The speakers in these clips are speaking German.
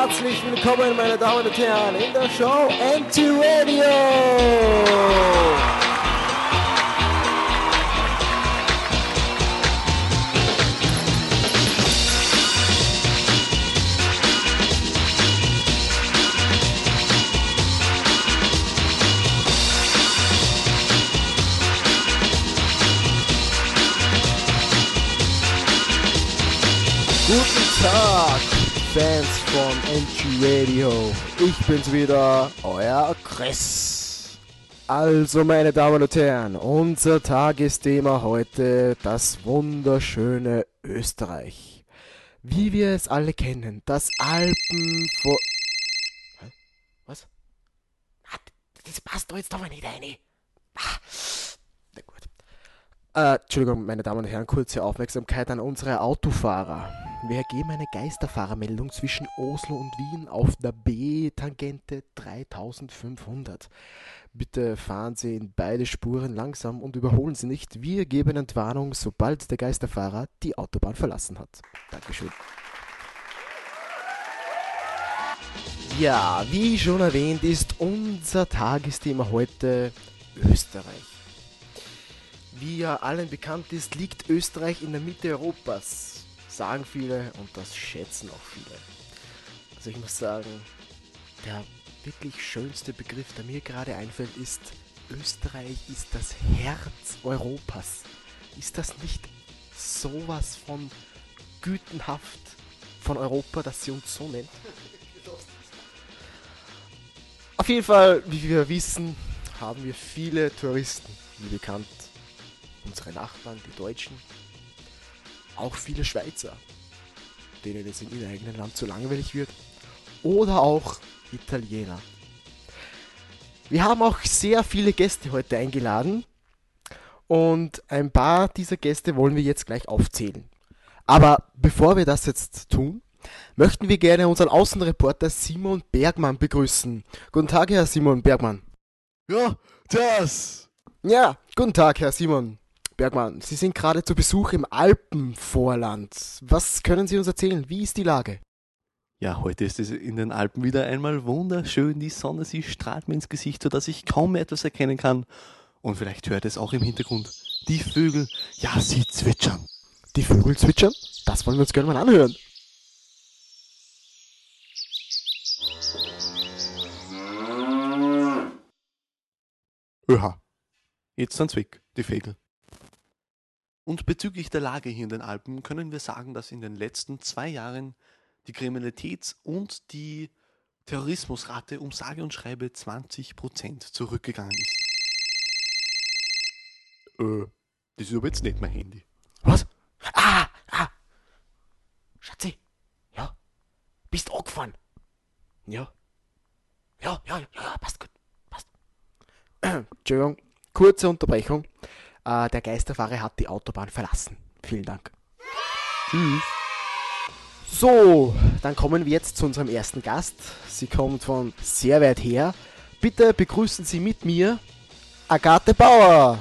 Herzlich willkommen, meine Damen und Herren, in der Show NT Radio. Guten Tag, Fans von NG Radio. Ich bin's wieder, euer Chris. Also, meine Damen und Herren, unser Tagesthema heute das wunderschöne Österreich. Wie wir es alle kennen, das Alpen vor. Was? Das passt doch jetzt aber nicht rein. Ah. Na gut. Äh, Entschuldigung, meine Damen und Herren, kurze Aufmerksamkeit an unsere Autofahrer. Wir ergeben eine Geisterfahrermeldung zwischen Oslo und Wien auf der B-Tangente 3500. Bitte fahren Sie in beide Spuren langsam und überholen Sie nicht. Wir geben Entwarnung, sobald der Geisterfahrer die Autobahn verlassen hat. Dankeschön. Ja, wie schon erwähnt, ist unser Tagesthema heute Österreich. Wie ja allen bekannt ist, liegt Österreich in der Mitte Europas. Sagen viele und das schätzen auch viele. Also ich muss sagen, der wirklich schönste Begriff, der mir gerade einfällt, ist Österreich ist das Herz Europas. Ist das nicht sowas von gütenhaft von Europa, dass sie uns so nennt? Auf jeden Fall, wie wir wissen, haben wir viele Touristen, wie bekannt unsere Nachbarn, die Deutschen, auch viele Schweizer, denen es in ihrem eigenen Land zu langweilig wird, oder auch Italiener. Wir haben auch sehr viele Gäste heute eingeladen und ein paar dieser Gäste wollen wir jetzt gleich aufzählen. Aber bevor wir das jetzt tun, möchten wir gerne unseren Außenreporter Simon Bergmann begrüßen. Guten Tag, Herr Simon Bergmann. Ja, das. Ja, guten Tag, Herr Simon Bergmann. Sie sind gerade zu Besuch im Alpenvorland. Was können Sie uns erzählen? Wie ist die Lage? Ja, heute ist es in den Alpen wieder einmal wunderschön. Die Sonne, sie strahlt mir ins Gesicht, sodass ich kaum mehr etwas erkennen kann. Und vielleicht hört es auch im Hintergrund. Die Vögel, ja, sie zwitschern. Die Vögel zwitschern? Das wollen wir uns gerne mal anhören. Oha. Jetzt sind's weg, die Vögel. Und bezüglich der Lage hier in den Alpen können wir sagen, dass in den letzten zwei Jahren die Kriminalitäts- und die Terrorismusrate um sage und schreibe 20% zurückgegangen ist. Äh, das ist aber jetzt nicht mein Handy. Was? Ah, ah. Schatzi. Ja. Bist angefahren. Ja. Ja, ja, ja, passt gut. Passt. Entschuldigung, kurze Unterbrechung. Äh, der Geisterfahrer hat die Autobahn verlassen. Vielen Dank. Tschüss. So, dann kommen wir jetzt zu unserem ersten Gast. Sie kommt von sehr weit her. Bitte begrüßen Sie mit mir Agathe Bauer.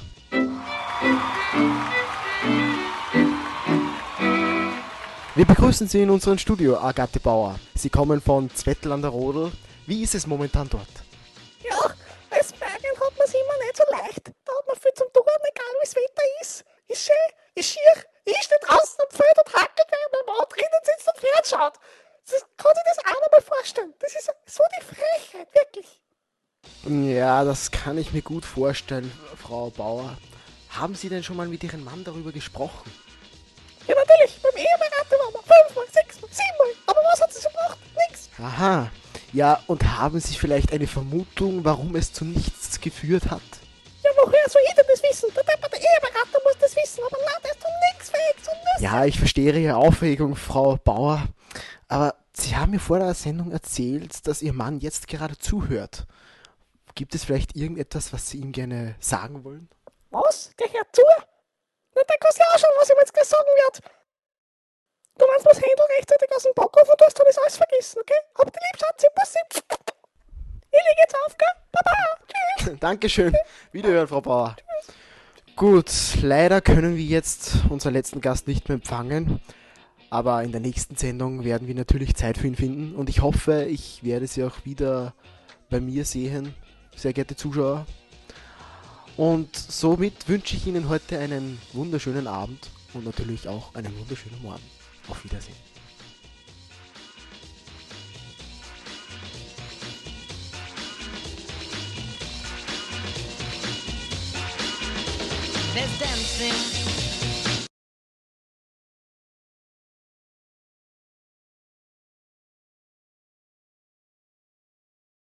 Wir begrüßen Sie in unserem Studio, Agathe Bauer. Sie kommen von Zwettl an der Rodel. Wie ist es momentan dort? Nicht so leicht. Da hat man viel zum tun, egal wie das Wetter ist. Ist schön, ist schier. Ich stehe draußen am Feld und hackelt, während mein Mann drinnen sitzt und fernschaut. Das, kann sich das auch noch mal vorstellen. Das ist so die Frechheit, wirklich. Ja, das kann ich mir gut vorstellen, Frau Bauer. Haben Sie denn schon mal mit Ihrem Mann darüber gesprochen? Ja, natürlich, beim Eheberater waren wir fünfmal, sechsmal, siebenmal. Aber was hat es gebracht? Nix. Aha. Ja, und haben Sie vielleicht eine Vermutung, warum es zu nichts geführt hat? Ja, woher soll ich denn das wissen? Der depperte Eheberater muss das wissen, aber nein, der ist zum nix fähig, zum Nüssen. Ja, ich verstehe Ihre Aufregung, Frau Bauer. Aber Sie haben mir vor der Sendung erzählt, dass Ihr Mann jetzt gerade zuhört. Gibt es vielleicht irgendetwas, was Sie ihm gerne sagen wollen? Was? Der hört zu? Na, der kann ja auch schon, was ich mir jetzt gleich sagen. Du meinst das Händel rechtzeitig aus dem Backofen und du hast alles alles vergessen, okay? Hab die lieb, Schatzi, Bussi. Ich leg jetzt auf, gell? Baba, tschüss. Dankeschön. Wiederhören, Frau Bauer. Gut, leider können wir jetzt unseren letzten Gast nicht mehr empfangen. Aber in der nächsten Sendung werden wir natürlich Zeit für ihn finden und ich hoffe, ich werde sie auch wieder bei mir sehen, sehr geehrte Zuschauer. Und somit wünsche ich Ihnen heute einen wunderschönen Abend und natürlich auch einen wunderschönen Morgen. Auf Wiedersehen. There's dancing